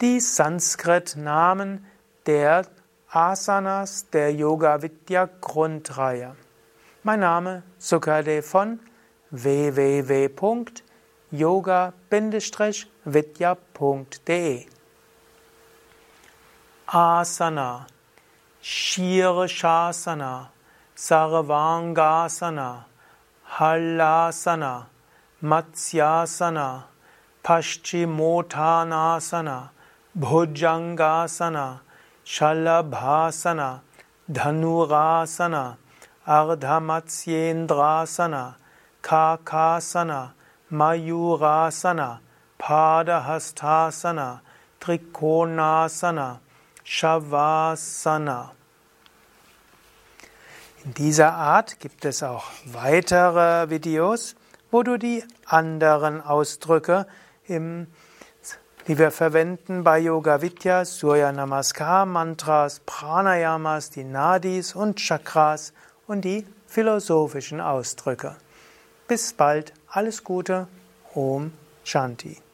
die Sanskrit-Namen der Asanas der Yoga Vidya Grundreihe. Mein Name Sukadev von www.yoga-vidya.de Asana Shirshasana Sarvangasana Halasana Matsyasana Paschimottanasana Bhujangasana Shalabhasana Dhanurasana Ardhamatyendrasana Kakasana Mayurasana Padahastasana Trikonasana Shavasana in dieser Art gibt es auch weitere Videos, wo du die anderen Ausdrücke im die wir verwenden bei Yoga Vidya, Surya Namaskar, Mantras, Pranayamas, die Nadis und Chakras und die philosophischen Ausdrücke. Bis bald, alles Gute, Om Shanti.